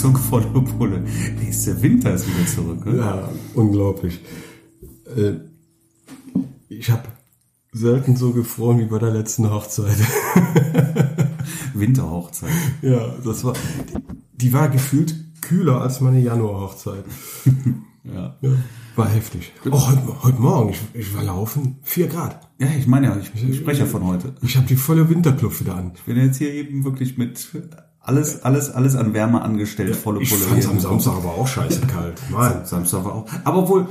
Heizung volle Pulle. Ist der Winter ist wieder zurück. Ne? Ja, unglaublich. Äh, ich habe selten so gefroren wie bei der letzten Hochzeit. Winterhochzeit. ja, das war, die war gefühlt kühler als meine Januarhochzeit. Ja. Ja, war heftig. Oh, heute, heute Morgen, ich, ich war laufen, 4 Grad. Ja, ich meine ja, ich, ich spreche ja von heute. Ich habe die volle Winterkluft wieder an. Ich bin jetzt hier eben wirklich mit alles, alles, alles an Wärme angestellt, volle Ich hier. am Samstag aber auch scheiße kalt. Mann, Samstag war auch. Aber wohl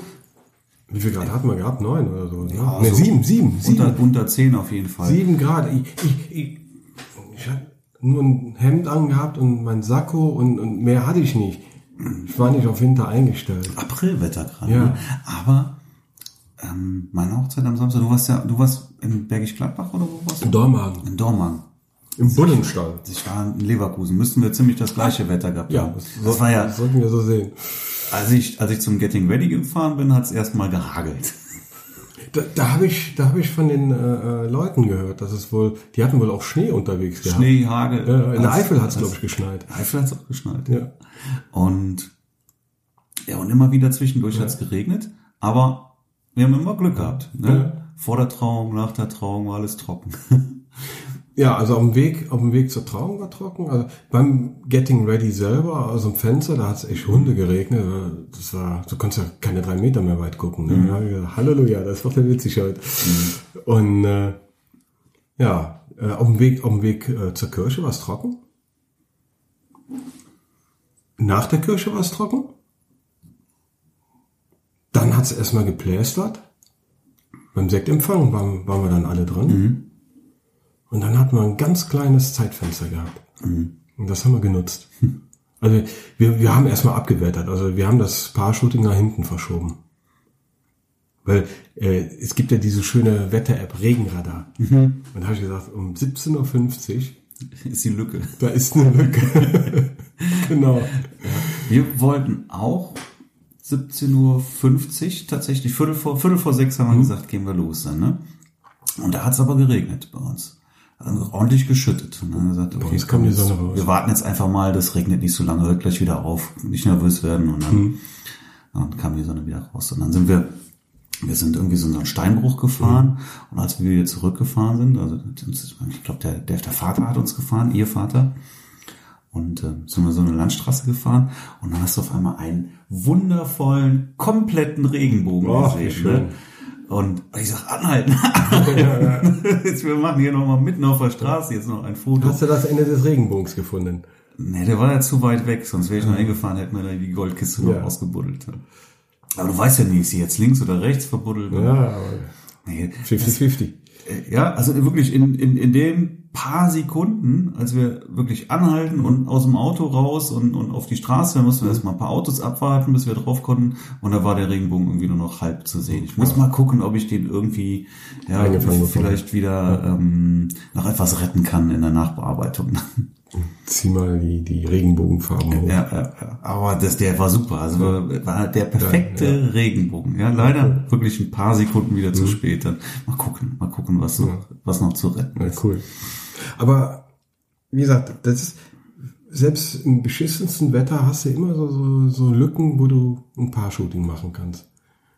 wie viel Grad hatten wir gehabt? Neun oder so? Ne, Ja, ne so sieben, sieben, sieben. unter, unter 10 auf jeden Fall. Sieben Grad. Ich, ich, ich, ich habe nur ein Hemd angehabt und mein Sakko und, und mehr hatte ich nicht. Ich war nicht auf Winter eingestellt. Aprilwetter gerade. Ja. Ne? Aber ähm, meine Hochzeit am Samstag, du warst ja, du warst in Bergisch Gladbach oder wo warst du? In Dormagen. In Dormagen. Im Bullenstall. Ich war in Leverkusen. Müssten wir ziemlich das gleiche Wetter gehabt Ja, haben. das, das war ja, das sollten wir so sehen. als ich, als ich zum Getting Ready gefahren bin, hat es erstmal gehagelt. Da, da habe ich, da habe ich von den äh, äh, Leuten gehört, dass es wohl, die hatten wohl auch Schnee unterwegs gehabt. Schnee, Hagel. Ja, in der Eifel hat es glaube ich geschneit. Eifel hat's auch geschneit. Ja. Und ja, und immer wieder zwischendurch hat's geregnet, aber wir haben immer Glück gehabt. Ne? Ja. Vor der Trauung, nach der Trauung war alles trocken. Ja, also auf dem Weg, auf dem Weg zur Trauung war trocken. Also beim Getting Ready selber, aus dem Fenster, da hat es echt Hunde geregnet. Das war, du konntest ja keine drei Meter mehr weit gucken. Ne? Da ich gedacht, Halleluja, das wird ja witzig heute. Und äh, ja, äh, auf dem Weg, auf dem Weg äh, zur Kirche war es trocken. Nach der Kirche war es trocken. Dann hat es erstmal geplästert. Beim Sektempfang waren, waren wir dann alle drin. Und dann hatten wir ein ganz kleines Zeitfenster gehabt. Und das haben wir genutzt. Also wir, wir haben erstmal abgewertet. Also wir haben das Paar-Shooting nach hinten verschoben. Weil äh, es gibt ja diese schöne Wetter-App Regenradar. Und da habe ich gesagt, um 17.50 Uhr, Ist die Lücke. da ist eine Lücke. genau. Wir wollten auch 17.50 Uhr tatsächlich, Viertel vor, Viertel vor sechs haben wir gesagt, gehen wir los dann, ne? Und da hat's aber geregnet bei uns. Also ordentlich geschüttet. Und dann haben wir gesagt, okay, jetzt- Sonne raus. wir warten jetzt einfach mal, das regnet nicht so lange, hört gleich wieder auf, nicht nervös werden und dann, Mhm. dann kam die Sonne wieder raus. Und dann sind wir, wir sind irgendwie so einen Steinbruch gefahren Mhm. und als wir wieder zurückgefahren sind, also ich glaube, der, der, der Vater hat uns gefahren, ihr Vater, und äh, sind wir so eine Landstraße gefahren und dann hast du auf einmal einen wundervollen, kompletten Regenbogen wie gesehen. Ne? Und ich sag, anhalten. Jetzt, wir machen hier nochmal mitten auf der Straße jetzt noch ein Foto. Hast du das Ende des Regenbogens gefunden? Nee, der war ja zu weit weg, sonst wäre ich noch hingefahren, hätten wir da die Goldkiste noch Ja. ausgebuddelt. Aber du weißt ja nicht, ist sie jetzt links oder rechts verbuddelt. Ja, aber Nee, 50-50. Äh, Ja, also wirklich in, in, in den paar Sekunden, als wir wirklich anhalten und aus dem Auto raus und, und auf die Straße, da mussten wir erstmal ein paar Autos abwarten, bis wir drauf konnten und da war der Regenbogen irgendwie nur noch halb zu sehen. Ich muss mal gucken, ob ich den irgendwie ja, vielleicht wieder ähm, noch etwas retten kann in der Nachbearbeitung. Zieh mal die, die Regenbogenfarben hoch. Ja, ja, ja. aber das, der war super. Also war, war der perfekte Regenbogen. Ja, leider wirklich ein paar Sekunden wieder zu spät. Dann mal gucken, mal gucken, was noch, was noch zu retten Ja, ist. cool. Aber wie gesagt, das ist selbst im beschissensten Wetter hast du immer so, so, so Lücken, wo du ein Paar-Shooting machen kannst.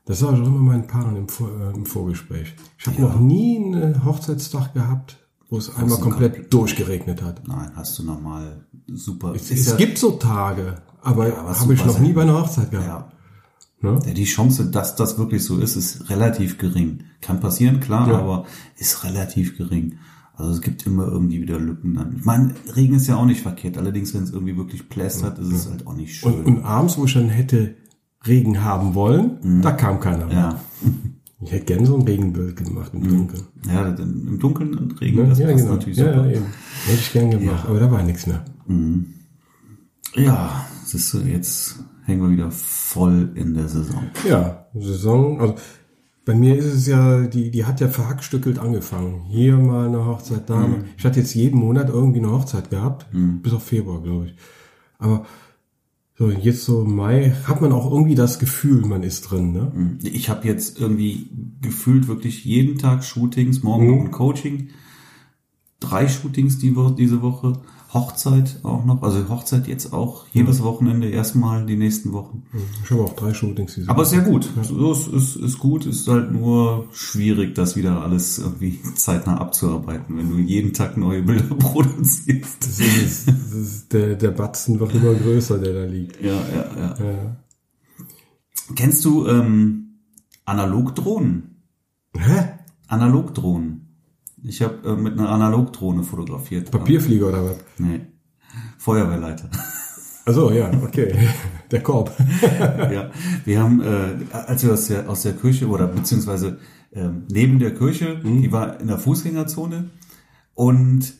Das ich auch immer meinen Paaren im, Vor, äh, im Vorgespräch. Ich habe noch nie einen Hochzeitstag gehabt, wo es einmal komplett durchgeregnet hat. Nein, hast du nochmal super. Es, es ja- gibt so Tage, aber, aber habe ich noch nie bei einer Hochzeit gehabt. ja. Ne? Ja, Die Chance, dass das wirklich so ist, ist relativ gering. Kann passieren, klar, Ja. aber ist relativ gering. Also es gibt immer irgendwie wieder Lücken dann. Ich meine, Regen ist ja auch nicht verkehrt. Allerdings, wenn es irgendwie wirklich plästert, ist es halt auch nicht schön. Und, und abends, wo ich dann hätte Regen haben wollen, da kam keiner mehr. ja. Ich hätte gern so ein Regenbild gemacht im Dunkeln. Ja, im Dunkeln und Regen, Ne? das ja, passt genau. natürlich Ja, super. ja, eben. Hätte ich gern gemacht, aber da war nichts mehr. Ja, siehst du, jetzt hängen wir wieder voll in der Saison. Ja, Saison, also bei mir ist es ja, die, die hat ja verhackstückelt angefangen. Hier mal eine Hochzeit, da mal. Ich hatte jetzt jeden Monat irgendwie eine Hochzeit gehabt, bis auf Februar, glaube ich. Aber so jetzt so im Mai hat man auch irgendwie das Gefühl, man ist drin, ne? Ich habe jetzt irgendwie gefühlt wirklich jeden Tag Shootings, morgen Mhm. ein Coaching, drei Shootings die Woche, diese Woche. Hochzeit auch noch. Also Hochzeit jetzt auch jedes Wochenende erstmal die nächsten Wochen. Ich habe auch drei Shootings diese Aber sehr gut. So ist, ist, ist gut. Ist halt nur schwierig, das wieder alles irgendwie zeitnah abzuarbeiten, wenn du jeden Tag neue Bilder produzierst. Das ist, das ist der, der Batzen wird immer größer, der da liegt. Ja, ja, ja. Ja. Kennst du ähm, Analogdrohnen? Hä? Analogdrohnen. Ich habe äh, mit einer Analogdrohne fotografiert. Papierflieger oder was? Nee. Feuerwehrleiter. Also ja, okay. Der Korb. ja, wir haben, äh, als wir aus der, aus der Kirche oder beziehungsweise ähm, neben der Kirche, die war in der Fußgängerzone und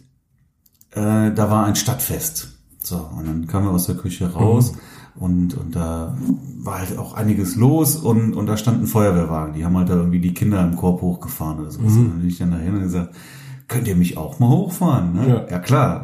äh, da war ein Stadtfest. So, und dann kamen wir aus der Küche raus und, und da war halt auch einiges los und, und da stand ein Feuerwehrwagen. Die haben halt da irgendwie die Kinder im Korb hochgefahren oder so. Und dann bin ich dann dahin und gesagt, könnt ihr mich auch mal hochfahren? Ne? Ja. Ja, klar.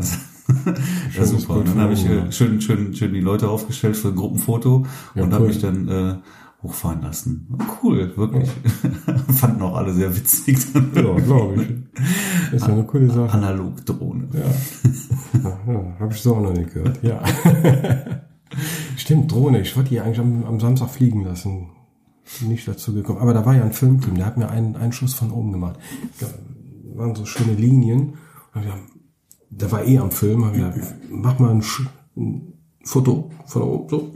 ja, super. Und dann habe ich äh, ja. schön, schön, schön die Leute aufgestellt für ein Gruppenfoto Ja, und habe cool. mich dann äh, hochfahren lassen. Cool, wirklich. Fanden auch alle sehr witzig. Ja, glaube ich. Ist ja eine coole Sache. Analogdrohne. Ja. ja, ja habe ich so auch noch nicht gehört. Ja. Stimmt, Drohne. Ich wollte die eigentlich am, am Samstag fliegen lassen. Nicht dazu gekommen. Aber da war ja ein Filmteam, der hat mir einen, einen Schuss von oben gemacht. Da waren so schöne Linien. Der war eh am Film. Hab ich gesagt, mach mal ein, Sch- ein Foto von oben. So.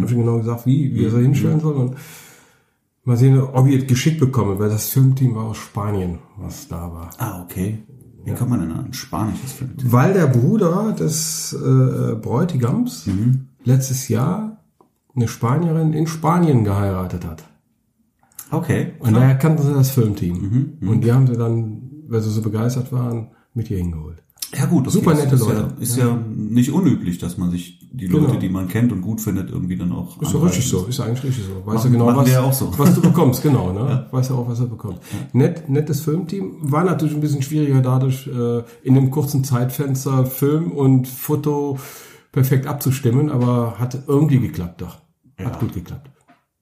Hab ich ihm genau gesagt, wie, wie er so hinstellen soll. Und mal sehen, ob ich es geschickt bekomme, weil das Filmteam war aus Spanien, was da war. Ah, okay. Wie kommt man denn an ein spanisches Film? Weil der Bruder des äh, Bräutigams Mhm. Letztes Jahr eine Spanierin in Spanien geheiratet hat. Okay. Und daher kannten sie das Mhm, Filmteam. Und die haben sie dann, weil sie so begeistert waren, mit ihr hingeholt. Ja gut, okay. Super nette ist Leute. Ja, ist ja. nicht unüblich, dass man sich die Leute, Genau. die man kennt und gut findet, irgendwie dann auch. Ist anreichen. richtig so, ist eigentlich richtig so. Weißt Machen- du genau, was, ja so. was du bekommst, genau, ne? Weißt du auch, was er bekommt. Nett, nettes Filmteam. War natürlich ein bisschen schwieriger dadurch, äh, in dem kurzen Zeitfenster Film und Foto perfekt abzustimmen, aber hat irgendwie geklappt, doch. Hat Ja. gut geklappt.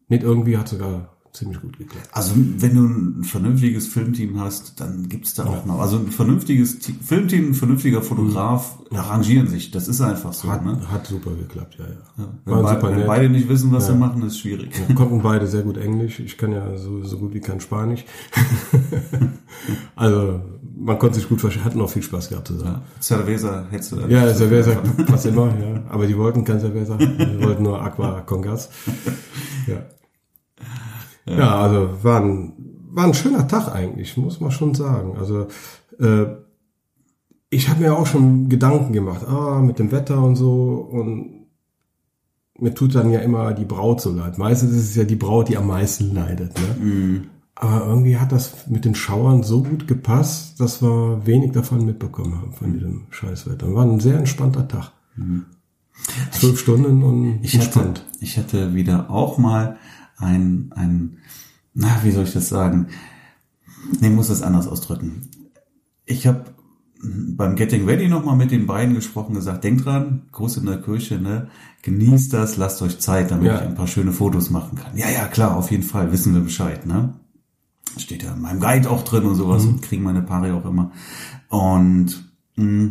Nicht irgendwie, hat sogar ziemlich gut geklappt. Also wenn du ein vernünftiges Filmteam hast, dann gibt's da auch noch. Also ein vernünftiges Te- Filmteam, ein vernünftiger Fotograf arrangieren sich. Das ist einfach so. Hat, ne? hat super geklappt, ja, ja. Wenn, Waren bei, super wenn nett. beide nicht wissen, was sie machen, ist schwierig. Ja, konnten beide sehr gut Englisch. Ich kann ja so, so gut wie kein Spanisch. also, man konnte sich gut verstehen, hatten auch viel Spaß gehabt zusammen. Cerveza hättest du da Ja, Cerveza passt immer, ja. Aber die wollten kein Cerveza. Die wollten nur Aqua con Gas. Ja. Ja, also war ein, war ein schöner Tag eigentlich, muss man schon sagen. Also äh, ich habe mir auch schon Gedanken gemacht, ah, mit dem Wetter und so und mir tut dann ja immer die Braut so leid. Meistens ist es ja die Braut, die am meisten leidet. Ne? Aber irgendwie hat das mit den Schauern so gut gepasst, dass wir wenig davon mitbekommen haben, von diesem Scheißwetter. War ein sehr entspannter Tag. Zwölf Stunden und Ich hatte, entspannt. ich hatte wieder auch mal ein, ein, na, wie soll ich das sagen? Nee, muss das anders ausdrücken. Ich habe beim Getting Ready nochmal mit den beiden gesprochen, gesagt, denkt dran, Gruß in der Kirche, ne? Genießt das, lasst euch Zeit, damit Ja. ich ein paar schöne Fotos machen kann. Ja, ja, klar, auf jeden Fall, wissen wir Bescheid, ne? Steht ja in meinem Guide auch drin und sowas und kriegen meine Paare auch immer. Und mh,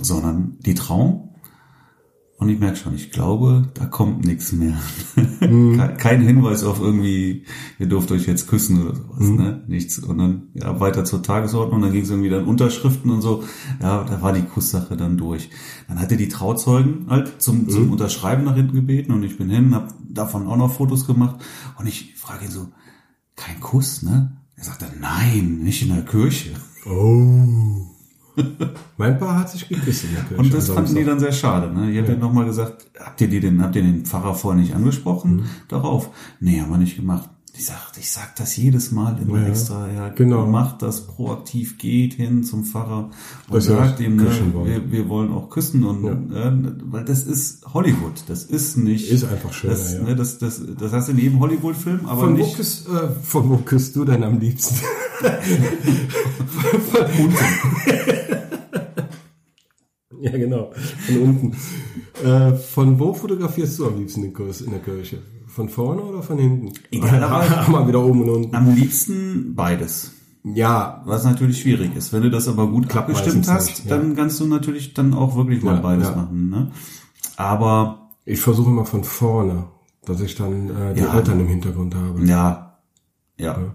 sondern die Traum und ich merke schon, ich glaube, da kommt nichts mehr. Kein- Kein Hinweis auf irgendwie, ihr dürft euch jetzt küssen oder sowas, ne? Nichts. Und dann ja, weiter zur Tagesordnung, dann ging es irgendwie dann Unterschriften und so. Ja, da war die Kusssache dann durch. Dann hatte die Trauzeugen halt zum, zum Unterschreiben nach hinten gebeten und ich bin hin, habe davon auch noch Fotos gemacht und ich frage ihn so, kein Kuss, ne? Er sagt dann, nein, nicht in der Kirche. Oh. Mein Paar hat sich geküsst in der Kirche. Und das am fanden die dann sehr schade. Ne? Ich habe dann nochmal gesagt, habt ihr die denn, habt ihr den Pfarrer vorher nicht angesprochen? Mhm. Darauf. Nee, haben wir nicht gemacht. Ich sag, ich sag das jedes Mal immer Ja, extra. Ja, genau. Macht das proaktiv, geht hin zum Pfarrer und ihr sagt ihm, ne, wir, wir wollen auch küssen und äh, weil das ist Hollywood. Das ist nicht. Ist einfach schöner, das, ja. ne, das, das, das hast du in jedem Hollywood-Film, aber Von wo, nicht. küsst, äh, von wo küsst du denn am liebsten? ja, genau. Von unten. Äh, von wo fotografierst du am liebsten in der Kirche? Von vorne oder von hinten? Idealerweise- Mal wieder oben und unten. Am liebsten beides. Ja, Was natürlich schwierig ist. Wenn du das aber gut Klappt abgestimmt hast, nicht, ja. dann kannst du natürlich dann auch wirklich mal Ja, beides ja. machen. Ne? Aber ich versuche immer von vorne, dass ich dann äh, die. Eltern im Hintergrund habe. ja, ja,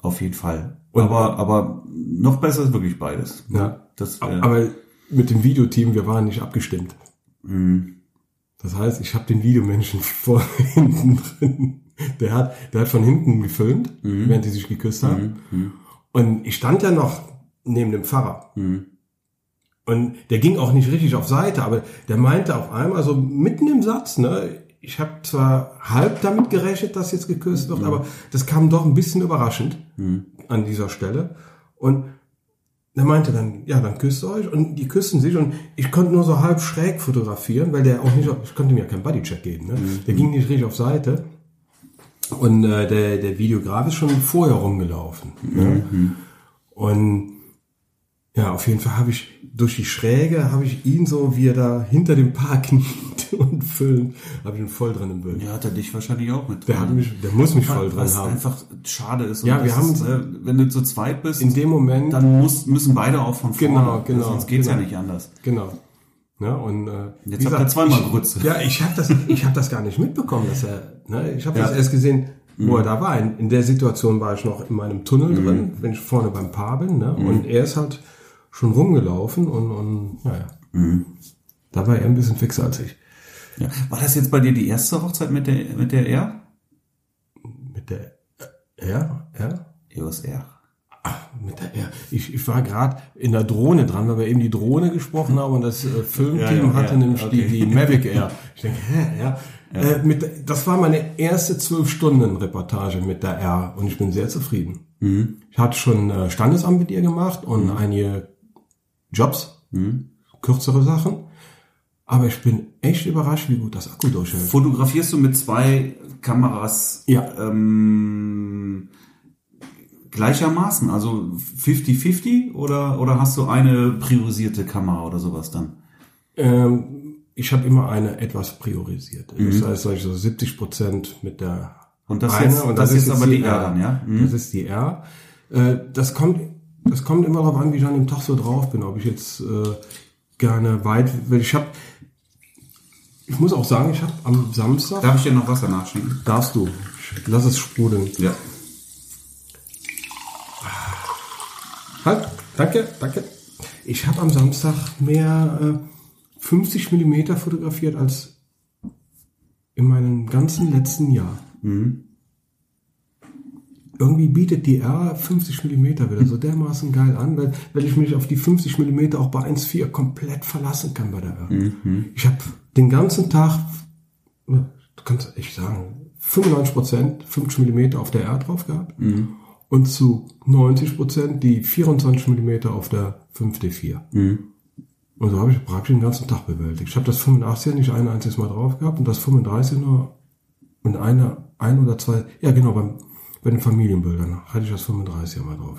auf jeden Fall. Und- aber, aber noch besser ist wirklich beides. Ja. Das, äh, Aber mit dem Videoteam, wir waren nicht abgestimmt. mh, Das heißt, ich habe den Videomenschen vor hinten drin. Der hat, der hat von hinten gefilmt, während die sich geküsst haben. Und ich stand ja noch neben dem Pfarrer. Und der ging auch nicht richtig auf Seite, aber der meinte auf einmal so mitten im Satz, ne, ich habe zwar halb damit gerechnet, dass jetzt geküsst wird, aber das kam doch ein bisschen überraschend an dieser Stelle. Und der meinte dann, ja, dann küsst ihr euch und die küssen sich und ich konnte nur so halb schräg fotografieren, weil der auch nicht, ich konnte mir ja keinen Bodycheck geben, ne? Der ging nicht richtig auf Seite und äh, der, der Videograf ist schon vorher rumgelaufen. Ne? Und ja, auf jeden Fall habe ich durch die Schräge habe ich ihn so, wie er da hinter dem Paar kniet und filmt, habe ich ihn voll drin im Bild. ja, hat er dich wahrscheinlich auch mit. Der hat mich, der muss mich voll drin was haben. einfach schade ist. Ja, wir haben- ist, äh, wenn du zu zweit bist, In dem Moment, dann muss, müssen beide auch von vorne. Genau, genau, Sonst geht's genau. ja nicht anders. genau. Ja, und äh, Jetzt wie habt ihr gesagt, zweimal Grütze. Ja, ich habe das, ich habe das gar nicht mitbekommen, dass er, ne, ich habe Ja. das erst gesehen, wo er da war. In, in der Situation war ich noch in meinem Tunnel Mhm. drin, wenn ich vorne beim Paar bin, ne, und er ist halt schon rumgelaufen und, und naja, Mhm. da war er ein bisschen fixer als ich. Ja. War das jetzt bei dir die erste Hochzeit mit der, mit der R? Mit der, er, er, EOS R. mit der, er. Ich, ich war gerade in der Drohne dran, weil wir eben die Drohne gesprochen haben und das äh, Filmteam Ja, ja, hatte nämlich okay. die, die Mavic Air. Ich denke, hä, ja. Äh, mit, das war meine erste zwölf Stunden Reportage mit der R und ich bin sehr zufrieden. Mhm. Ich hatte schon äh, Standesamt mit ihr gemacht und einige Jobs, Mhm. kürzere Sachen. Aber ich bin echt überrascht, wie gut das Akku durchhält. Fotografierst du mit zwei Kameras Ja. ähm, gleichermaßen, also 50-50 oder, oder hast du eine priorisierte Kamera oder sowas dann? Ähm, ich habe immer eine etwas priorisiert. Mhm. Das heißt, so 70 Prozent mit der Und das eine jetzt- und das das, ist ist aber jetzt die R dann, ja? Mhm. Das ist die R. Äh, das kommt, das kommt immer darauf an, wie ich an dem Tag so drauf bin. Ob ich jetzt äh, gerne weit, weil ich habe, ich muss auch sagen, ich habe am Samstag, Darf ich dir noch Wasser nachschenken? darfst du, lass es sprudeln. Ja. Halt, danke, danke. Ich habe am Samstag mehr äh, 50 Millimeter fotografiert als in meinem ganzen letzten Jahr. Irgendwie bietet die R 50 Millimeter wieder so dermaßen geil an, weil, weil ich mich auf die 50 Millimeter auch bei 1.4 komplett verlassen kann bei der R. Ich habe den ganzen Tag, du kannst echt sagen, 95 Prozent 50 Millimeter auf der R drauf gehabt und zu 90 Prozent die 24 Millimeter auf der 5D4. Und so habe ich praktisch den ganzen Tag bewältigt. Ich habe das 85er nicht ein einziges Mal drauf gehabt und das 35 nur und eine, ein oder zwei, ja genau, beim, bei den Familienbildern hatte ich das 35er mal drauf.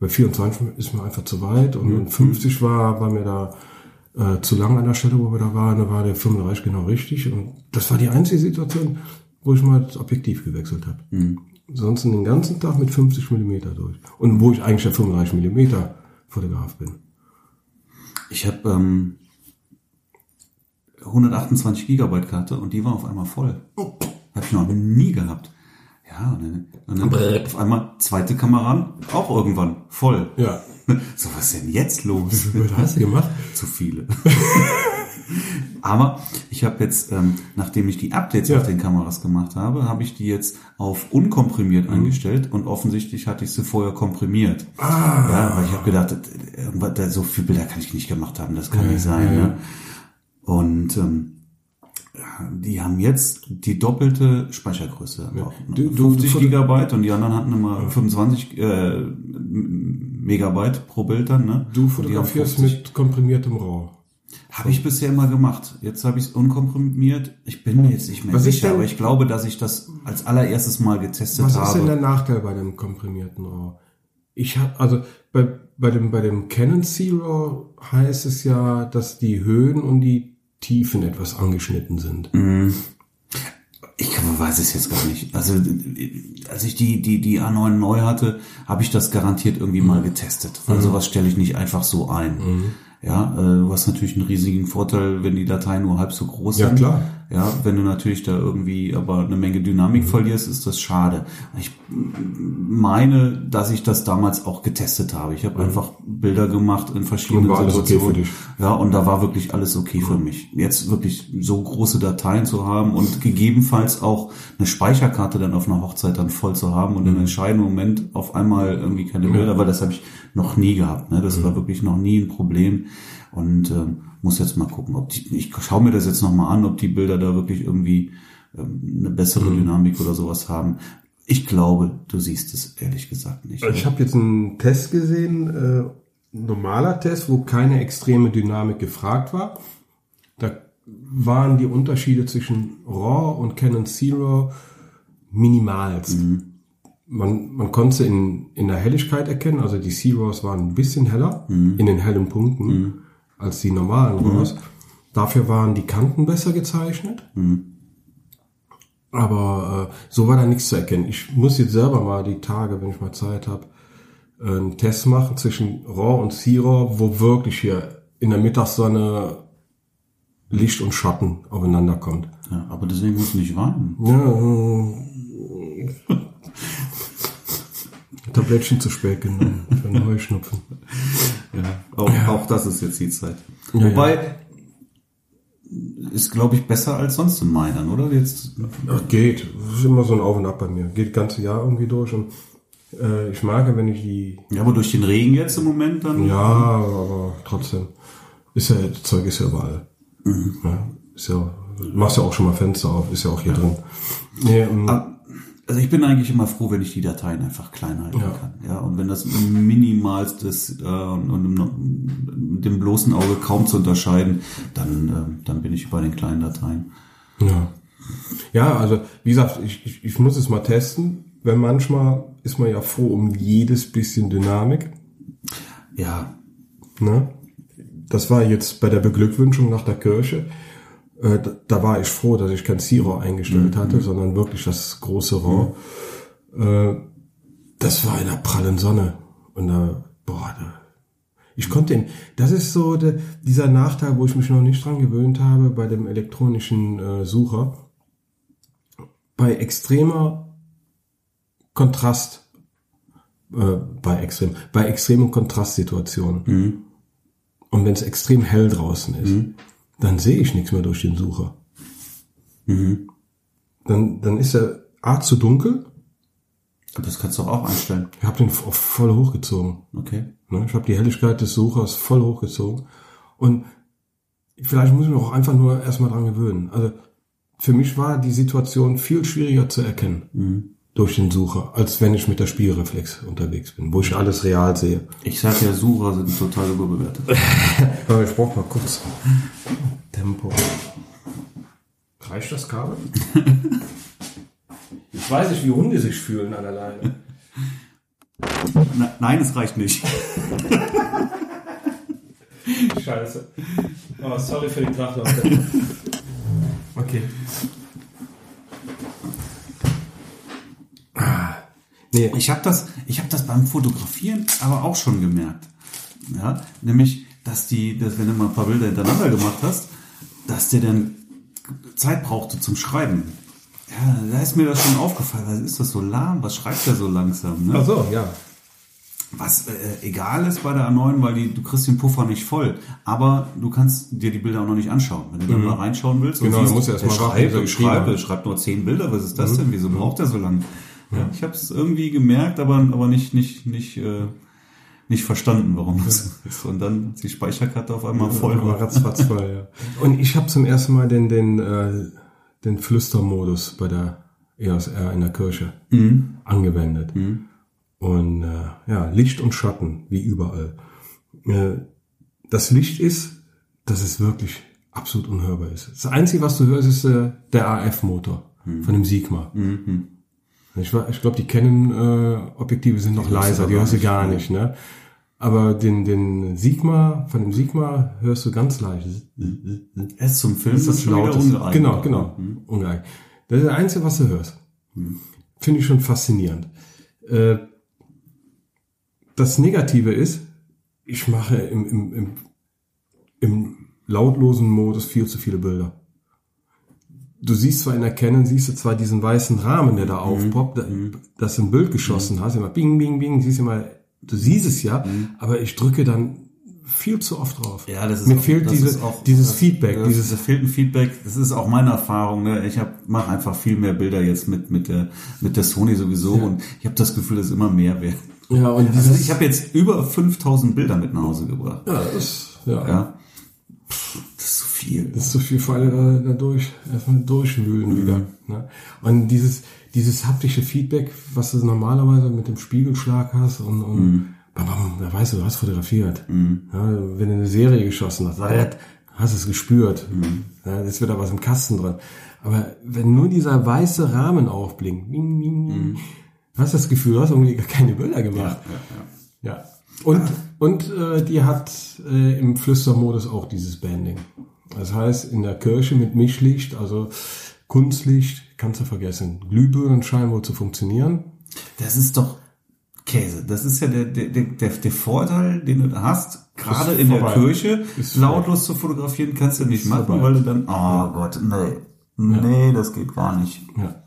Bei 24 ist mir einfach zu weit und, und 50 war, war mir da äh, zu lang an der Stelle, wo wir da waren, da war der 35 genau richtig und das war die einzige Situation, wo ich mal das Objektiv gewechselt habe. Sonst den ganzen Tag mit 50 Millimeter durch. Und wo ich eigentlich der 35 Millimeter Fotograf bin. Ich habe ähm, 128 Gigabyte Karte und die war auf einmal voll. Habe ich noch nie gehabt. Ja, und dann, und dann Brrr. auf einmal zweite Kamera an, auch irgendwann voll. Ja. So, was ist denn jetzt los? Viel hast du gemacht? Zu viele. Aber ich habe jetzt, ähm, nachdem ich die Updates Ja. auf den Kameras gemacht habe, habe ich die jetzt auf unkomprimiert eingestellt und offensichtlich hatte ich sie vorher komprimiert. Ah. Ja, weil ich habe gedacht, äh, da- so viele Bilder kann ich nicht gemacht haben, das kann nicht sein. ja, ja. Ne? Und ähm, ja, die haben jetzt die doppelte Speichergröße. Du- 50 du- Gigabyte und die anderen hatten immer 25 äh, Megabyte pro Bild dann. Ne? Du fotografierst 50. mit komprimiertem RAW. Habe ich bisher immer gemacht. Jetzt habe ich es unkomprimiert. Ich bin mir jetzt nicht mehr Was sicher, denn- aber ich glaube, dass ich das als allererstes Mal getestet Was habe. ist denn der Nachteil bei dem komprimierten RAW? Ich habe also bei, bei dem bei dem Canon C-RAW heißt es ja, dass die Höhen und die Tiefen etwas angeschnitten sind. Ich weiß es jetzt gar nicht. Also als ich die die die A9 neu hatte, habe ich das garantiert irgendwie mal getestet. Weil sowas stelle ich nicht einfach so ein. Ja, äh, du hast natürlich einen riesigen Vorteil, wenn die Dateien nur halb so groß Ja, sind. klar. Ja, wenn du natürlich da irgendwie aber eine Menge Dynamik Mhm. verlierst, ist das schade. Ich meine, dass ich das damals auch getestet habe. Ich habe einfach Bilder gemacht in verschiedenen Mhm. Okay Situationen. dich? Ja, und da war wirklich alles okay für mich. Jetzt wirklich so große Dateien zu haben und gegebenenfalls auch eine Speicherkarte dann auf einer Hochzeit dann voll zu haben und Mhm. im entscheidenden Moment auf einmal irgendwie keine Bilder, weil das habe ich noch nie gehabt. Ne? Mhm. Das war wirklich noch nie ein Problem. Und ähm, muss jetzt mal gucken, ob die, ich schaue mir das jetzt nochmal an, ob die Bilder da wirklich irgendwie ähm, eine bessere Mhm. Dynamik oder sowas haben. Ich glaube, du siehst es ehrlich gesagt nicht. Ich habe jetzt einen Test gesehen, äh, normaler Test, wo keine extreme Dynamik gefragt war. Da waren die Unterschiede zwischen RAW und Canon Zero minimalst. Man, man konnte in, in der Helligkeit erkennen, also die Zeros waren ein bisschen heller in den hellen Punkten als die normalen RAWs. Dafür waren die Kanten besser gezeichnet. Aber äh, so war da nichts zu erkennen. Ich muss jetzt selber mal die Tage, wenn ich mal Zeit habe, äh, einen Test machen zwischen RAW und C-RAW, wo wirklich hier in der Mittagssonne Licht und Schatten aufeinander kommt. Ja, aber deswegen musst du nicht weinen. Ja, äh, Tablettchen zu spät genommen für einen Heuschnupfen. Ja, auch, auch das ist jetzt die Zeit. Ja, Wobei, ist glaube ich besser als sonst in Mainern, oder? Jetzt, Ach, geht. Das ist immer so ein Auf und Ab bei mir. Geht das ganze Jahr irgendwie durch und äh, ich mag ja, wenn ich die ja, aber durch den Regen jetzt im Moment dann. Ja, aber trotzdem. Ist ja, das Zeug ist ja überall. Ja, ist ja, machst ja auch schon mal Fenster auf, ist ja auch hier drin. Nee, ähm, Also ich bin eigentlich immer froh, wenn ich die Dateien einfach klein halten Ja. kann. Ja, und wenn das minimalstes äh, und mit dem bloßen Auge kaum zu unterscheiden, dann, äh, dann bin ich bei den kleinen Dateien. ja. Ja, also wie gesagt, ich, ich, ich muss es mal testen, weil manchmal ist man ja froh um jedes bisschen Dynamik. Ja, Ne? Das war jetzt bei der Beglückwünschung nach der Kirche. Äh, da, da war ich froh, dass ich kein Zero eingestellt hatte, sondern wirklich das große RAW. Äh, das war in der prallen Sonne. Und da, boah, da, ich konnte ihn, das ist so der, dieser Nachteil, wo ich mich noch nicht dran gewöhnt habe bei dem elektronischen äh, Sucher. Bei extremer Kontrast, äh, bei extrem, bei extremen Kontrastsituationen. Und wenn es extrem hell draußen ist, dann sehe ich nichts mehr durch den Sucher. Dann, dann ist er A zu dunkel. aber das kannst du auch einstellen. Ich habe den voll hochgezogen. Okay. Ne? Ich habe die Helligkeit des Suchers voll hochgezogen. Und vielleicht muss ich mich auch einfach nur erstmal dran gewöhnen. Also für mich war die Situation viel schwieriger zu erkennen durch den Sucher, als wenn ich mit der Spielreflex unterwegs bin, wo ich alles real sehe. Ich sag ja, Sucher sind total überbewertet. Aber ich brauche mal kurz Tempo. Reicht das Kabel? Jetzt weiß ich, wie Hunde sich fühlen an der Leine. Nein, es reicht nicht. Scheiße. Oh, sorry für den Krach, Okay. Nee, Ich habe das, ich habe das beim Fotografieren aber auch schon gemerkt. Ja, nämlich, dass die, dass wenn du mal ein paar Bilder hintereinander gemacht hast, dass der dann Zeit brauchte zum Schreiben. Ja, da ist mir das schon aufgefallen. Was ist das so lahm? Was schreibt der so langsam? Ne? Ach so, ja. Was äh, egal ist bei der A9, weil die, du kriegst den Puffer nicht voll. Aber du kannst dir die Bilder auch noch nicht anschauen. Wenn du dann mal reinschauen willst, Genau, musst du erst mal warten, schreibt, nur zehn Bilder. Was ist das denn? Wieso braucht er so lange? Ja, ich habe es irgendwie gemerkt, aber, aber nicht, nicht, nicht, äh, nicht verstanden, warum das ist. Und dann die Speicherkarte auf einmal voll Voll war ratzfatz voll, ja. Und ich habe zum ersten Mal den, den, äh, den Flüstermodus bei der ESR in der Kirche angewendet. Und äh, ja, Licht und Schatten, wie überall. Äh, das Licht ist, dass es wirklich absolut unhörbar ist. Das Einzige, was du hörst, ist äh, der AF-Motor von dem Sigma. Ich, ich glaube, die Canon-Objektive sind noch du leiser, die hörst du gar nicht, ne? Aber den, den Sigma, von dem Sigma hörst du ganz leicht. Erst zum Film Das ist das lauteste. Genau, genau. Mhm. Ungeeignet. Das ist das Einzige, was du hörst. Finde ich schon faszinierend. Äh, das Negative ist, ich mache im, im, im, im lautlosen Modus viel zu viele Bilder. Du siehst zwar in der Canon, siehst du zwar diesen weißen Rahmen, der da aufpoppt, da- dass du ein Bild geschossen hast, immer bing, bing, bing, siehst immer, du siehst es ja, aber ich drücke dann viel zu oft drauf. Ja, das ist Mir auch- fehlt das diese, ist auch- dieses das- Feedback, das, dieses da fehlt ein Feedback. Das ist auch meine Erfahrung. Ne? Ich mache einfach viel mehr Bilder jetzt mit mit der mit der Sony sowieso und ich habe das Gefühl, dass immer mehr werden. ja und Also ich habe jetzt über 5000 Bilder mit nach Hause gebracht. ja, das, ja, Ja, Pff, das viel. Das ist so viel vor allem da, da durch, erstmal durchwühlen wieder. Ne? Und dieses, dieses haptische Feedback, was du normalerweise mit dem Spiegelschlag hast und, und bam, bam, da weißt du, du hast fotografiert. Ja, wenn du eine Serie geschossen hast, hast du es gespürt. Ja, jetzt wird da was im Kasten drin. Aber wenn nur dieser weiße Rahmen aufblinkt, bing, bing, bing, hast das Gefühl, du hast irgendwie gar keine Bilder gemacht. Ja. Und, und äh, die hat äh, im Flüstermodus auch dieses Banding. Das heißt, in der Kirche mit Mischlicht, also Kunstlicht, kannst du vergessen. Glühbirnen scheinen wohl zu funktionieren. Das ist doch Käse. Das ist ja der, der, der, der, der Vorteil, den du hast, gerade Ist in der vorbei. Kirche, Ist lautlos zu fotografieren kannst du nicht machen, vorbei. weil du dann, oh Gott, nee, nee, das geht gar nicht. Ja.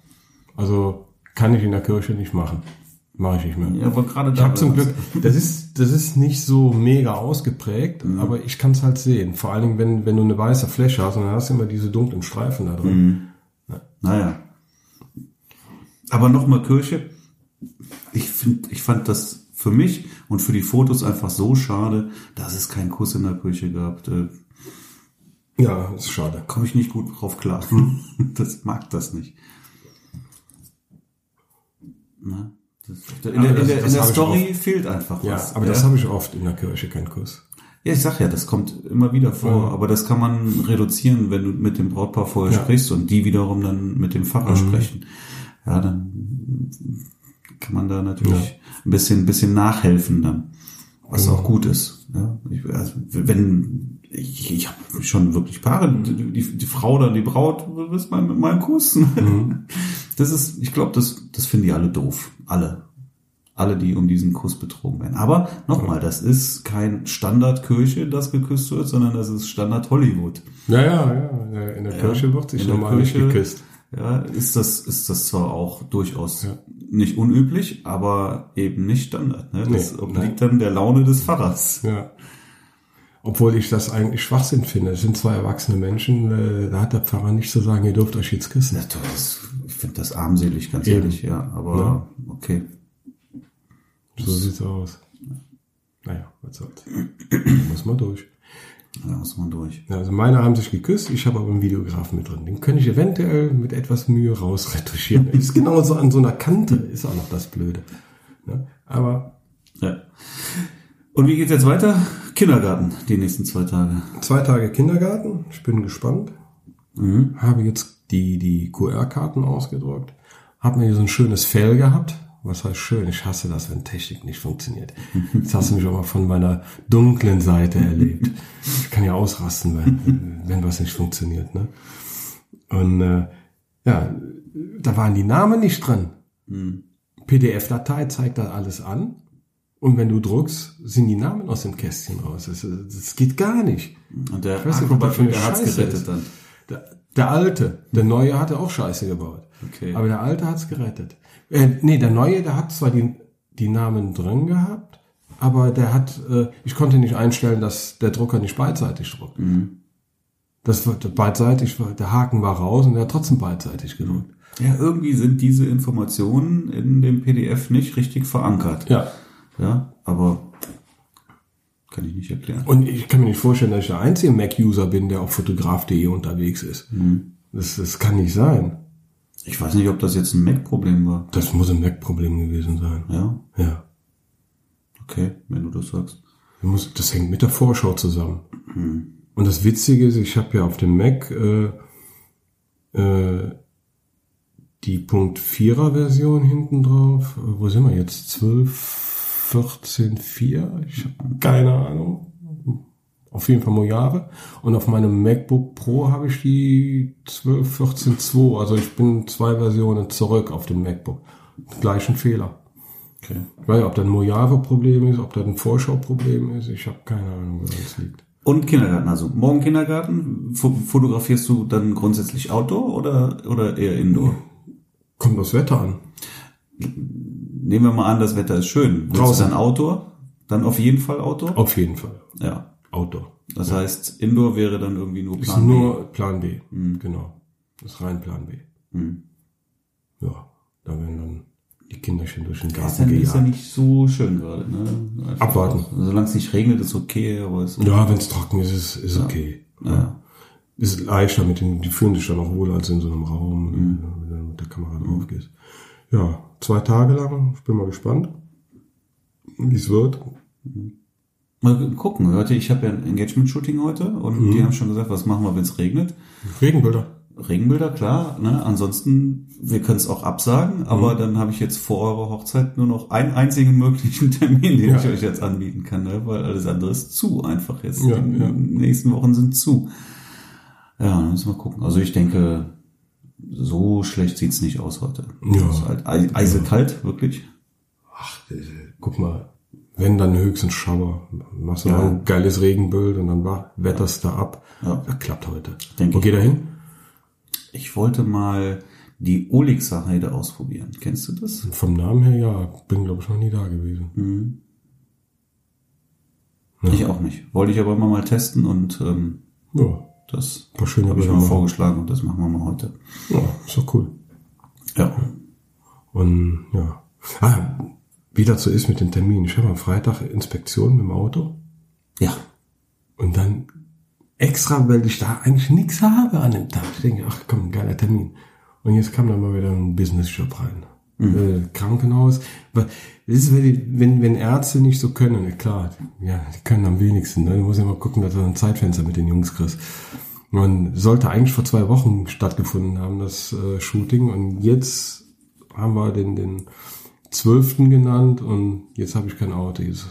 Also kann ich in der Kirche nicht machen. Mache ich nicht mehr. Ja, aber gerade Ich habe zum Glück, das ist, das ist nicht so mega ausgeprägt, aber ich kann es halt sehen. Vor allen Dingen, wenn, wenn du eine weiße Fläche hast und dann hast du immer diese dunklen Streifen da drin. Naja. Aber nochmal Kirche. Ich finde, ich fand das für mich und für die Fotos einfach so schade, dass es keinen Kuss in der Kirche gab. Da Ja, ist schade. komme ich nicht gut drauf klar. Das mag das nicht. Na, in, der, in, der, in der Story fehlt einfach Ja, was. aber ja? das habe ich oft in der Kirche, kein Kuss. Ja, ich sag ja, das kommt immer wieder vor, Ja. aber das kann man reduzieren, wenn du mit dem Brautpaar vorher Ja. Mhm. sprichst und die wiederum dann mit dem Pfarrer sprechen. Ja, dann kann man da natürlich ein bisschen, ein bisschen nachhelfen dann, was Genau. auch gut ist. Ja, ich, also, wenn ich, ich habe schon wirklich Paare, die, die, die Frau dann die Braut, du bist mal mit meinem Kuss. Mhm. Das ist, ich glaube, das, das finden die alle doof, alle alle, die um diesen Kuss betrogen werden. Aber nochmal, das ist kein Standard Kirche, das geküsst wird, sondern das ist Standard Hollywood. Ja, ja, ja. In der, Kirche wird sich normal nicht geküsst. Ja, ist das, ist das zwar auch durchaus Ja. nicht unüblich, aber eben nicht Standard. Ne? Das Nee, obliegt dann der Laune des Pfarrers. Ja. Obwohl ich das eigentlich Schwachsinn finde. Es sind zwei erwachsene Menschen, äh, da hat der Pfarrer nicht zu sagen, ihr dürft euch jetzt küssen. Ja, das, finde das armselig, ganz Eben. ehrlich, ja. Aber okay. So sieht's aus. Naja, was soll's. Muss man durch. Da muss man durch. Ja, also meine haben sich geküsst, ich habe aber einen Videografen mit drin. Den könnte ich eventuell mit etwas Mühe rausretuschieren. ist genauso an so einer Kante, ist auch noch das Blöde. Ne? Aber Ja. Und wie geht's jetzt weiter? Kindergarten, die nächsten zwei Tage. zwei Tage Kindergarten, ich bin gespannt. Habe jetzt die, die QR-Karten ausgedruckt. Hab mir hier so ein schönes Fell gehabt. Was heißt schön? Ich hasse das, wenn Technik nicht funktioniert. Jetzt hast du mich auch mal von meiner dunklen Seite erlebt. Ich kann ja ausrasten, wenn, wenn was nicht funktioniert. Ne? Und äh, ja, da waren die Namen nicht drin. PDF-Datei zeigt da alles an. Und wenn du druckst, sind die Namen aus dem Kästchen raus. Das, das geht gar nicht. Und der das eine der hat's Scheiße gerettet ist. dann. Der, der alte, der neue hatte auch Scheiße gebaut. Okay. Aber der alte hat's gerettet. Äh, nee, der neue, der hat zwar die, die Namen drin gehabt, aber der hat, äh, ich konnte nicht einstellen, dass der Drucker nicht beidseitig druckt. Das war beidseitig, der Haken war raus und er hat trotzdem beidseitig gedruckt. Ja, irgendwie sind diese Informationen in dem PDF nicht richtig verankert. Ja. Ja, aber kann ich nicht erklären. Und ich kann mir nicht vorstellen, dass ich der einzige Mac-User bin, der auf fotograf.de unterwegs ist. Das, das kann nicht sein. Ich weiß nicht, ob das jetzt ein Mac-Problem war. Das muss ein Mac-Problem gewesen sein. Ja, Ja. okay, wenn du das sagst. Das hängt mit der Vorschau zusammen. Und das Witzige ist, ich habe ja auf dem Mac äh, äh, die Punkt 4er Version hinten drauf. Wo sind wir jetzt? 12, 14, 4? Ich habe keine Ahnung. Auf jeden Fall Mojave. Und auf meinem MacBook Pro habe ich die 12, 14, 2. Also ich bin zwei Versionen zurück auf dem MacBook. Gleichen Fehler. Okay. Ich weiß nicht, ob das ein Mojave-Problem ist, ob das ein Vorschau-Problem ist. Ich habe keine Ahnung, wo das liegt. Und Kindergarten, also morgen Kindergarten. Fo- Fotografierst du dann grundsätzlich Outdoor oder, oder eher Indoor? Kommt das Wetter an. Nehmen wir mal an, das Wetter ist schön. Willst Draußen. du dann Outdoor? Dann auf jeden Fall Outdoor? Auf jeden Fall. Ja. Outdoor. Das heißt, Indoor wäre dann irgendwie nur Ist Plan B. nur Plan B. Genau. Das ist rein Plan B. Mhm. Ja, da werden dann die Kinderchen durch den Ist Garten ja, ist ja nicht so schön gerade, ne? Einfach Abwarten. auch- Solange es nicht regnet, ist okay, aber es Ja, wenn es trocken ist, ist, ist okay. ja. Ist leichter mit den, die fühlen sich dann auch wohl als in so einem Raum, wenn du mit der Kamera drauf gehst. Ja, zwei Tage lang. Ich bin mal gespannt, wie es wird. Mal gucken. Heute, ich habe ja ein Engagement-Shooting heute und Mhm. die haben schon gesagt, was machen wir, wenn es regnet? Regenbilder. Regenbilder, klar. Ne? Ansonsten, wir können es auch absagen, aber dann habe ich jetzt vor eurer Hochzeit nur noch einen einzigen möglichen Termin, den Ja. ich euch jetzt anbieten kann, ne? weil alles andere ist zu einfach jetzt. Ja, die ja. nächsten Wochen sind zu. Ja, dann müssen wir gucken. Also ich denke, so schlecht sieht's nicht aus heute. Ja. Es ist halt ei- eisekalt, wirklich. Ach, äh, guck mal, wenn dann höchstens Schauer. Machst du Ja. mal ein geiles Regenbild und dann war, wetterst du ab. Ja. Das klappt heute. Denk Wo ich geht er hin? Ich wollte mal die Olixer Heide ausprobieren. Kennst du das? Vom Namen her, ja, bin glaube ich noch nie da gewesen. Ich auch nicht. Wollte ich aber immer mal testen und ähm, Ja, das habe ich mal machen. vorgeschlagen und das machen wir mal heute. Ja, ist doch cool. Ja. Und ja. Ah, wie das so ist mit den Terminen. Ich habe am Freitag Inspektion mit dem Auto Ja. und dann extra, weil ich da eigentlich nichts habe an dem Tag. Ich denke, ach komm, geiler Termin. Und jetzt kam dann mal wieder ein Business-Job rein. Äh, Krankenhaus. Das ist, wenn, die, wenn, wenn Ärzte nicht so können, klar, ja, die können am wenigsten. Ne? Du musst ja mal gucken, dass du ein Zeitfenster mit den Jungs kriegst. Man sollte eigentlich vor zwei Wochen stattgefunden haben, das äh, Shooting. Und jetzt haben wir den, den 12. genannt und jetzt habe ich kein Auto. Jetzt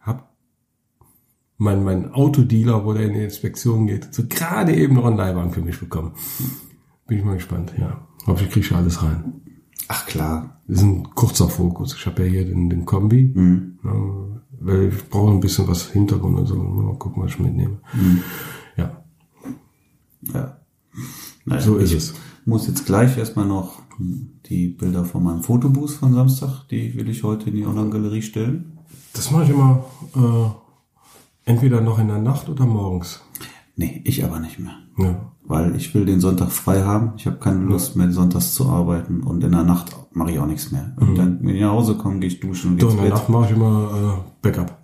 hab mein, mein Autodealer, wo der in die Inspektion geht, so gerade eben noch einen Leihwagen für mich bekommen. Bin ich mal gespannt, ja. Hoffe, ich alles rein. Ach klar. Das ist ein kurzer Fokus. Ich habe ja hier den, den Kombi, Mhm. ja, weil ich brauche ein bisschen was Hintergrund und so. Mal gucken, was ich mitnehme. Mhm. Ja, Ja. Naja, so ist ich es. muss jetzt gleich erstmal noch die Bilder von meinem Fotobooth von Samstag, die will ich heute in die Online-Galerie stellen. Das mache ich immer äh, entweder noch in der Nacht oder morgens. Nee, ich aber nicht mehr. Ja. Weil ich will den Sonntag frei haben. Ich habe keine Lust mehr, sonntags zu arbeiten und in der Nacht mache ich auch nichts mehr. Und dann, wenn ich nach Hause komme, gehe ich duschen und gehe ins in der Bett. Nacht mache ich immer äh, Backup.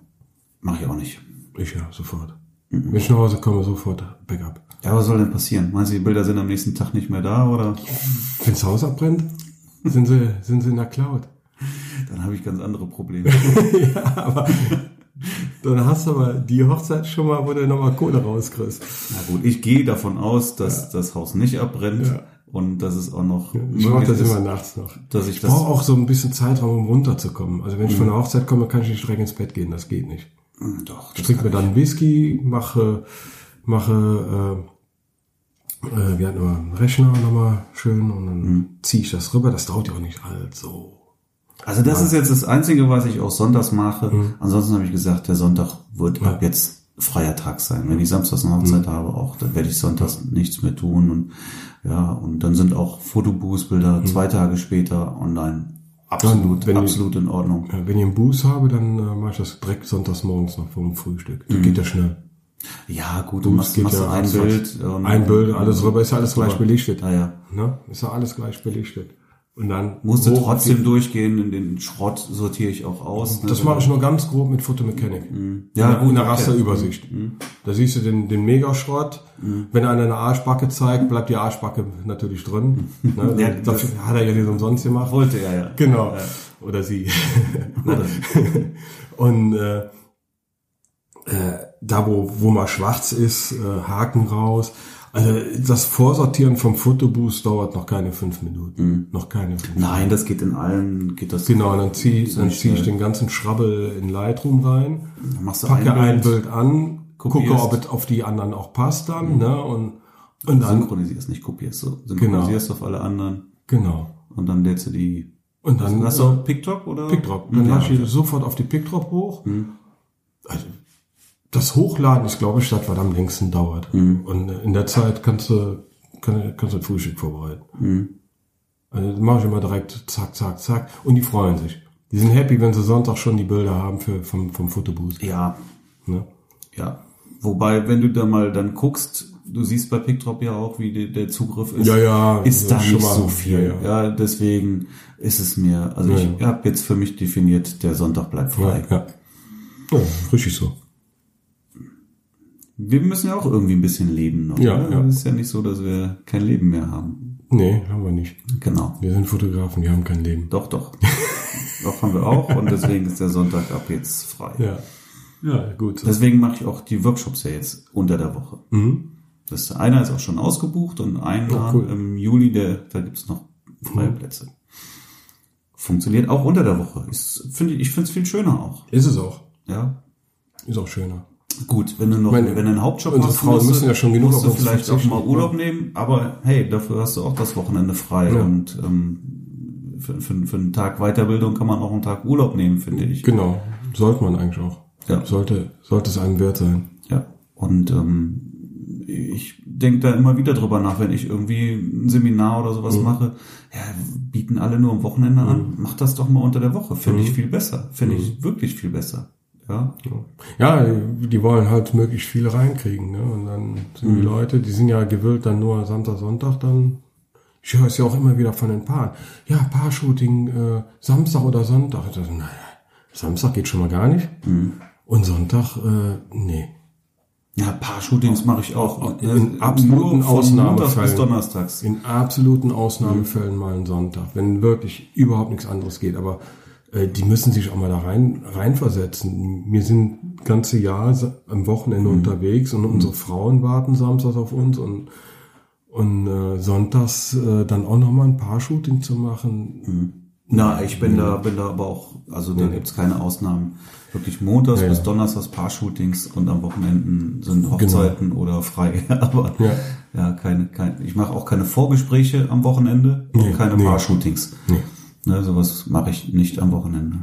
Mache ich auch nicht. Ich ja, sofort. Wenn ich nach Hause komme, sofort Backup. Ja, was soll denn passieren? Meinst du, die Bilder sind am nächsten Tag nicht mehr da oder? Wenn das Haus abbrennt, sind sie, sind sie in der Cloud. Dann habe ich ganz andere Probleme. Dann hast du aber die Hochzeit schon mal, wo du nochmal Kohle rauskriegst. Na gut, ich gehe davon aus, dass das Haus nicht abbrennt Ja. und dass es auch noch Ich mache das ist, immer nachts noch. dass ich Ich brauche auch so ein bisschen Zeitraum, um runterzukommen. Also wenn ich von der Hochzeit komme, kann ich nicht direkt ins Bett gehen. Das geht nicht. Hm, Doch, Ich trinke mir dann Whisky, mache, mache, äh, äh, wir hatten immer einen Rechner nochmal schön und dann ziehe ich das rüber. Das dauert ja auch nicht allzu. Also das ist jetzt das Einzige, was ich auch sonntags mache. Mhm. Ansonsten habe ich gesagt, der Sonntag wird ab jetzt freier Tag sein. Wenn ich samstags eine Hochzeit Mhm. habe, auch, dann werde ich sonntags nichts mehr tun. Und ja, und dann sind auch Fotoboothbilder zwei Tage später online. Absolut, Mhm. wenn absolut in Ordnung. Ja, wenn ich einen Boost habe, dann äh, mache ich das direkt sonntags morgens noch vor dem Frühstück. Das geht ja schnell. Ja, gut, du machst, geht machst ja ein. Bild. und- Ein Bild, alles rüber, ist ja alles gleich belichtet. Ja, ja. Ne? Ist ja alles gleich belichtet. Und dann Musst du hoch auf trotzdem durchgehen, in den Schrott sortiere ich auch aus. ne? Das mache ich nur ganz grob mit Photomechanik. Ja, Ja, in der. Rasterübersicht. Da siehst du den, den Megaschrott. Wenn einer eine Arschbacke zeigt, bleibt die Arschbacke natürlich drin. Ne? Ja, Dafür hat er ja nicht umsonst gemacht. Wollte er ja. Genau. Oder sie. Oder? Und äh, äh, da, wo, wo mal schwarz ist, äh, Haken raus. Also das Vorsortieren vom Fotoboost dauert noch keine fünf Minuten. Noch keine fünf Nein, das geht in allen, geht das. Genau, dann ziehe dann Ziemlich zieh ich schnell. den ganzen Schrabbel in Lightroom rein, Dann machst du packe ein ein Bild. Bild an, gucke, kopierst. ob es auf die anderen auch passt dann, ne? Und, und dann, synchronisierst, nicht kopierst, so synchronisierst auf alle anderen genau. und dann lädst du die. Und dann Hast du auch PickDrop oder? PickDrop. Dann ja, lade ich sofort auf die PickDrop hoch. Mhm. Also, das Hochladen ist, glaube ich, das, was am längsten dauert. Mhm. Und in der Zeit kannst du, kann, kannst du ein Frühstück vorbereiten. Mhm. Also, das mache ich immer direkt zack, zack, zack. Und die freuen sich. Die sind happy, wenn sie Sonntag schon die Bilder haben für, vom, vom Fotoboost. Ja, Ne? ja. Wobei, wenn du da mal dann guckst, du siehst bei PickDrop ja auch, wie die, der Zugriff ist. Ja, ja, Ist das da nicht schon mal- so viel. ja, Ja, deswegen ist es mir, also ich Ja, habe jetzt für mich definiert, der Sonntag bleibt frei. Ja, ja. ja richtig so. Wir müssen ja auch irgendwie ein bisschen leben noch. Ja, ne? ja. Es ist ja nicht so, dass wir kein Leben mehr haben. Nee, haben wir nicht. Genau. Wir sind Fotografen, wir haben kein Leben. Doch, doch. doch haben wir auch und deswegen ist der Sonntag ab jetzt frei. Ja. Ja, gut. Deswegen mache ich auch die Workshops ja jetzt unter der Woche. Mhm. Das einer ist auch schon ausgebucht und einer Oh, cool. Mhm. im Juli, der, da gibt's noch freie Plätze. Funktioniert auch unter der Woche. Ist, finde ich, ich finde es viel schöner auch. Ist es auch. Ja. Ist auch schöner. Gut, wenn du noch, Meine, wenn du einen Hauptjob unsere hast, Frauen musst du- müssen ja schon genug musst du vielleicht auch mal Urlaub nehmen, aber hey, dafür hast du auch das Wochenende frei Ja. und ähm, für, für, für einen Tag Weiterbildung kann man auch einen Tag Urlaub nehmen, finde ich. Genau. Sollte man eigentlich auch. Ja. Sollte, sollte es einem wert sein. Ja, und ähm, ich denke da immer wieder drüber nach, wenn ich irgendwie ein Seminar oder sowas mache. Ja, bieten alle nur am Wochenende an. Mach das doch mal unter der Woche. Finde ich viel besser. Finde ich wirklich viel besser. Ja, Ja, die wollen halt möglichst viel reinkriegen, ne? Und dann sind die Leute, die sind ja gewillt, dann nur Samstag, Sonntag dann. Ich höre es ja auch immer wieder von den Paaren. Ja, Paar-Shooting, äh, Samstag oder Sonntag. Dachte, naja, Samstag geht schon mal gar nicht. Und Sonntag, äh, nee. ja Paar-Shootings mache ich auch. In Äh, absoluten Ausnahmefällen. Donnerstags. In absoluten Ausnahmefällen mal einen Sonntag, wenn wirklich überhaupt nichts anderes geht. Aber die müssen sich auch mal da rein reinversetzen. Wir sind ganze Jahr am Wochenende unterwegs und unsere Frauen warten samstags auf uns und und äh, sonntags äh, dann auch noch mal ein paar Shooting zu machen. Na, ich bin da, bin da aber auch, also da gibt's keine Ausnahmen. Wirklich montags Ja, bis. Donnerstags Paar-Shootings und am Wochenenden sind Hochzeiten oder frei. aber Ja. ja, keine, keine, ich mache auch keine Vorgespräche am Wochenende und Nee, keine nee. Paar-Shootings. Nee. Ne, sowas mache ich nicht am Wochenende.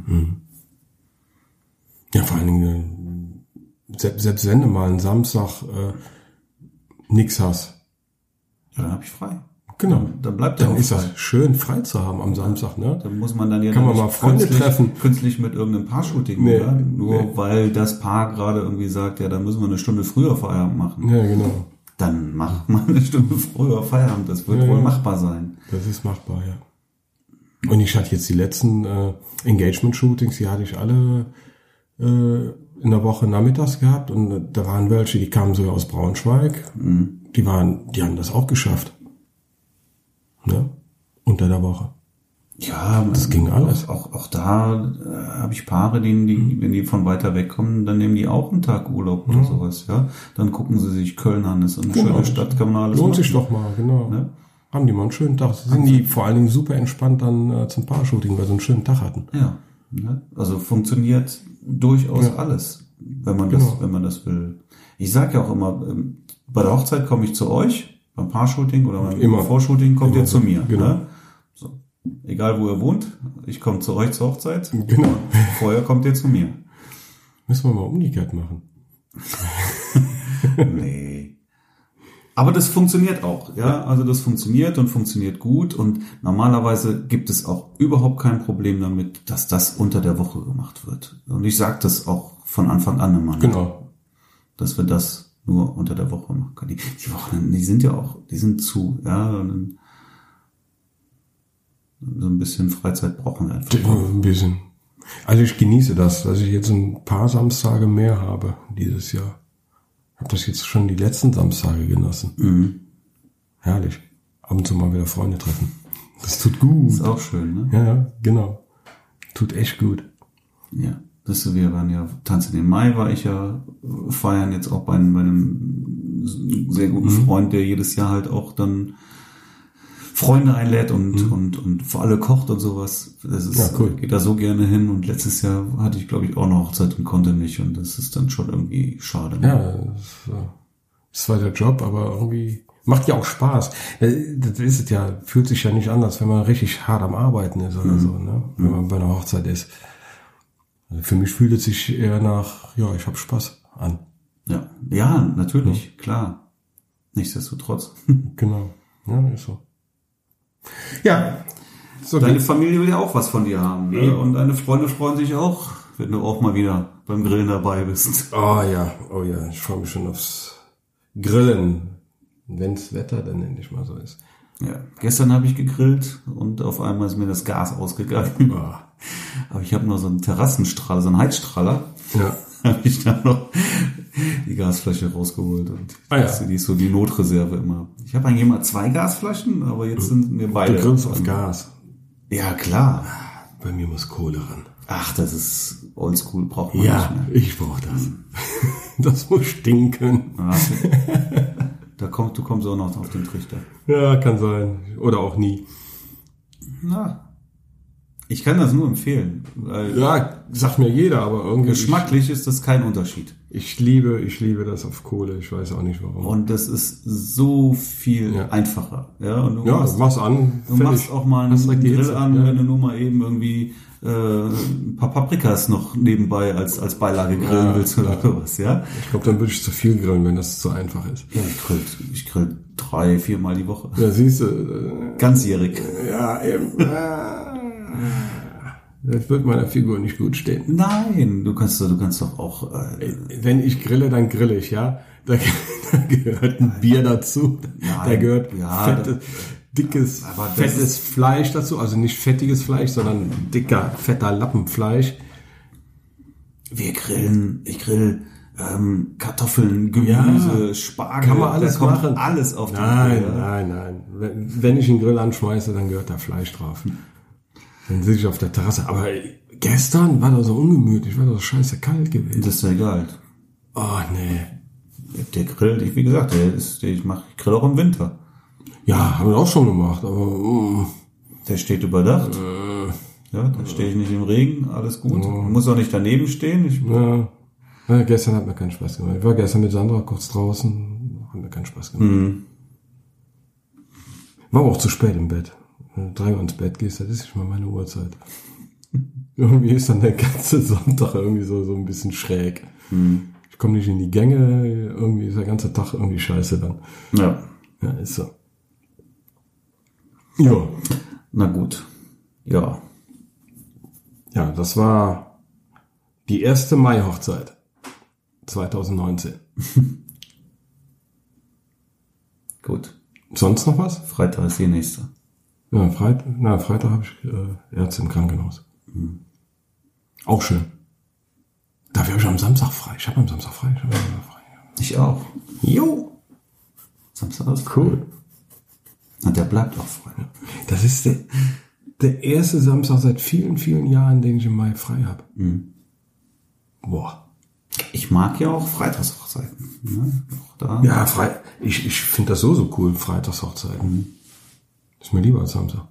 Ja, vor allen Dingen, äh, selbst, selbst wenn du mal einen Samstag äh, nix hast, Ja, dann habe ich frei. genau, Dann bleibt der dann ist frei. das schön frei zu haben am Samstag, ne? Dann muss man dann ja Kann man nicht mal Freunde künstlich, treffen. künstlich mit irgendeinem Paar-Shooting, Nee, oder? Nur nee. weil das Paar gerade irgendwie sagt, ja, da müssen wir eine Stunde früher Feierabend machen. Ja, genau. Dann macht man eine Stunde früher Feierabend. Das wird Ja, wohl ja. machbar sein. Das ist machbar, ja. Und ich hatte jetzt die letzten äh, Engagement-Shootings, die hatte ich alle äh, in der Woche nachmittags gehabt und da waren welche, die kamen sogar aus Braunschweig. Die waren, die haben das auch geschafft. Ne? Unter der Woche. Ja, Das ging alles. Auch, auch, da äh, habe ich Paare, die, die, wenn die von weiter weg kommen, dann nehmen die auch einen Tag Urlaub oder sowas. Ja, dann gucken sie sich Köln an. Das ist eine Genau. schöne Stadt, kann man alles Lohnt machen. sich doch mal, genau. Ne? Haben die mal einen schönen Tag. Sind die vor allen Dingen super entspannt dann äh, zum Paar-Shooting, weil sie einen schönen Tag hatten. Ja, ne? also funktioniert durchaus Ja. alles, wenn man das, Genau. wenn man das will. Ich sage ja auch immer, ähm, bei der Hochzeit komme ich zu euch, beim Paar-Shooting oder beim Immer. Vorshooting kommt Immer. ihr zu mir. Genau. Ne? So. Egal wo ihr wohnt, ich komme zu euch zur Hochzeit. Genau. Vorher kommt ihr zu mir. Müssen wir mal umgekehrt machen. Nee. Aber das funktioniert auch, ja. Also das funktioniert und funktioniert gut und normalerweise gibt es auch überhaupt kein Problem damit, dass das unter der Woche gemacht wird. Und ich sage das auch von Anfang an immer, ne? Genau. dass wir das nur unter der Woche machen können. Die, die Wochen, die sind ja auch, die sind zu, ja. Und so ein bisschen Freizeit brauchen wir einfach. Ein bisschen. Also ich genieße das, dass ich jetzt ein paar Samstage mehr habe dieses Jahr. Habe das jetzt schon die letzten Samstage genossen. Mhm. Herrlich. Ab und zu mal wieder Freunde treffen. Das tut gut. Ist auch schön, ne? Ja, ja, genau. Tut echt gut. Ja, das ist, wir waren ja, Tanzen im Mai war ich ja feiern jetzt auch bei, einem- bei einem sehr guten Freund, der jedes Jahr halt auch dann Freunde einlädt und, und, und für alle kocht und sowas. Das ist, Ja, cool. geht da so gerne hin. Und letztes Jahr hatte ich, glaube ich, auch eine Hochzeit und konnte nicht. Und das ist dann schon irgendwie schade. Ja, das ist, äh, zwar der Job, aber irgendwie macht ja auch Spaß. Äh, Das ist es ja, fühlt sich ja nicht anders, wenn man richtig hart am Arbeiten ist oder so, ne? Wenn man bei einer Hochzeit ist. Also für mich fühlt es sich eher nach, ja, ich habe Spaß an. Ja, ja natürlich, klar. Nichtsdestotrotz. Genau. Ja, ist so. Ja. So Deine geht's. Familie will ja auch was von dir haben. Ne? Und deine Freunde freuen sich auch, wenn du auch mal wieder beim Grillen dabei bist. Oh ja, oh ja, ich freue mich schon aufs Grillen. Wenn's Wetter dann endlich mal so ist. Ja, gestern habe ich gegrillt und auf einmal ist mir das Gas ausgegangen. Ah. Aber ich habe nur so einen Terrassenstrahler, so einen Heizstrahler. Ja. habe ich dann noch die Gasflasche rausgeholt. Und Ah ja. das ist so die Notreserve immer. Ich habe eigentlich immer zwei Gasflaschen, aber jetzt sind mir beide. Du grillst auf Gas. Ja, klar. Bei mir muss Kohle ran. Ach, das ist oldschool, braucht man Ja, nicht mehr. ich brauche das. Das muss stinken. Ah, Da kommt, du kommst auch noch auf den Trichter. Ja, kann sein. Oder auch nie. Na, ich kann das nur empfehlen. Weil Ja, sagt mir jeder, aber irgendwie. geschmacklich ist das kein Unterschied. Ich, liebe, ich liebe das auf Kohle. Ich weiß auch nicht warum. Und das ist so viel Ja. einfacher. Ja, und du ja, machst, mach's an. du machst auch mal einen Grill Hitze, an, ja. wenn du nur mal eben irgendwie äh, ein paar Paprikas noch nebenbei als, als Beilage grillen Ja, willst oder sowas, ja? Ich glaube, dann würde ich zu viel grillen, wenn das zu einfach ist. Ja, ich grill, ich grill drei, viermal die Woche. Ja, siehst du, äh, Ganzjährig. ja, eben. Das wird meiner Figur nicht gut stehen. Nein, du kannst, du kannst doch auch, äh, Wenn ich grille, dann grille ich, ja. Da, da gehört ein Bier dazu. da Nein, gehört ja, fette, dickes, Aber das fettes Fleisch dazu. Also nicht fettiges Fleisch, sondern dicker, fetter Lappenfleisch. wir grillen, ich grill ähm, Kartoffeln, Gemüse, Ja, Spargel, Kann man alles da machen. alles auf den Nein, Grill. nein, nein. Wenn, wenn ich einen Grill anschmeiße, dann gehört da Fleisch drauf. Dann sitze ich auf der Terrasse. Aber gestern war das so ungemütlich, war das so scheiße kalt gewesen. Das ist ja egal. Oh, nee. Der Grill, ich, wie gesagt, der ist, der, ich mach, ich grill auch im Winter. Ja, haben wir auch schon gemacht, aber mm, Der steht überdacht. Äh. Ja, da stehe ich nicht im Regen, alles gut. Muss auch nicht daneben stehen. Ich, ja. ja. Gestern hat mir keinen Spaß gemacht. Ich war gestern mit Sandra kurz draußen, hat mir keinen Spaß gemacht. Mhm. War aber auch zu spät im Bett. Wenn du drei Uhr ins Bett gehst, das ist nicht mal meine Uhrzeit. irgendwie ist dann der ganze Sonntag irgendwie so, so ein bisschen schräg. Mhm. Ich komme nicht in die Gänge, irgendwie ist der ganze Tag irgendwie scheiße dann. ja, Ja, ist so. Ja. na gut. Ja, Ja, das war die erste Mai-Hochzeit 2019. gut. Sonst noch was? Freitag ist die nächste. Ja, Freitag, na, Freitag habe ich äh, Ärzte im Krankenhaus. Auch schön. Dafür habe ich am Samstag frei. Ich habe am Samstag frei. Ich am Samstag frei. Ich auch. Jo. Samstag ist Cool. Und der bleibt auch frei. Das ist der, der erste Samstag seit vielen, vielen Jahren, den ich im Mai frei habe. Boah. Ich mag ja auch Freitagshochzeiten. Ne? Auch. Ja, frei. Ich, ich finde das so, so cool, Freitagshochzeiten. Ist mir lieber als Samstag.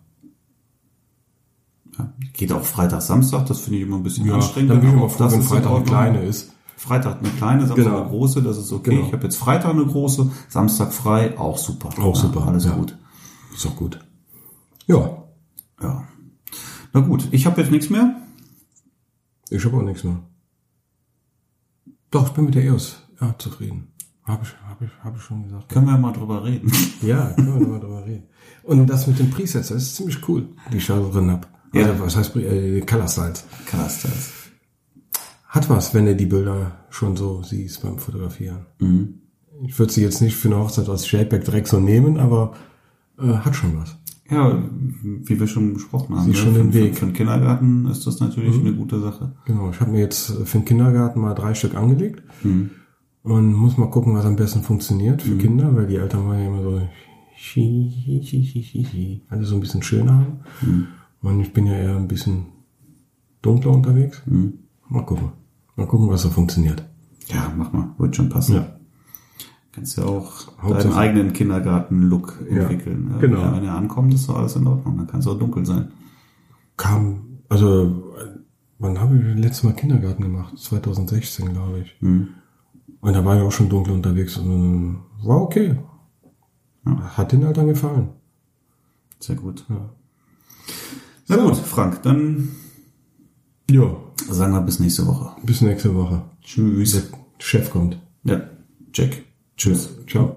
Ja. Geht auch Freitag, Samstag, das finde ich immer ein bisschen Ja, anstrengend. dann bin ich immer auch froh, wenn Freitag eine kleine ist. Freitag eine kleine, Samstag Genau. eine große, das ist okay. Genau. Ich habe jetzt Freitag eine große, Samstag frei, auch super. Auch Ja, super, Alles ja. gut. Ist doch gut. Ja, Ja. Na gut, ich habe jetzt nichts mehr. ich habe auch nichts mehr. Doch, ich bin mit der EOS ja, zufrieden. Habe ich, hab ich, hab ich schon gesagt. Können wir mal drüber reden. Ja, können wir mal drüber reden. Und das mit den Presets, das ist ziemlich cool, die ich da drin hab. Ja. Also, was heißt äh, Color Styles? Krass, das. Hat was, wenn du die Bilder schon so siehst beim Fotografieren. Mhm. Ich würde sie jetzt nicht für eine Hochzeit als JPEG direkt so nehmen, aber äh, hat schon was. Ja, wie wir schon besprochen haben. Sieh ne? schon für, den Weg. Mhm. Für, für den Kindergarten ist das natürlich eine gute Sache. Genau, ich habe mir jetzt für den Kindergarten mal drei Stück angelegt Mhm. Und muss mal gucken, was am besten funktioniert für Kinder, weil die Eltern wollen ja immer so hi, hi, hi, hi, hi, hi, alle so ein bisschen schöner haben. Mhm. Und ich bin ja eher ein bisschen dunkler unterwegs. Mhm. Mal gucken. Mal gucken, was so funktioniert. Ja, mach mal, wird schon passen. Ja. Kannst ja auch deinen eigenen Kindergarten-Look entwickeln. Ja, genau. Ja, wenn er ankommt, ist doch alles in Ordnung. Dann kann es auch dunkel sein. Kam, also, wann habe ich letztes Mal Kindergarten gemacht? 2016, glaube ich. Hm. Und da war ich auch schon dunkel unterwegs und war okay. Hat den Eltern gefallen. Sehr gut. Ja. Na So. gut, Frank, dann Ja, sagen wir bis nächste Woche. bis nächste Woche. Tschüss. Der Chef kommt. Ja, Jack. Tschüss. Ciao.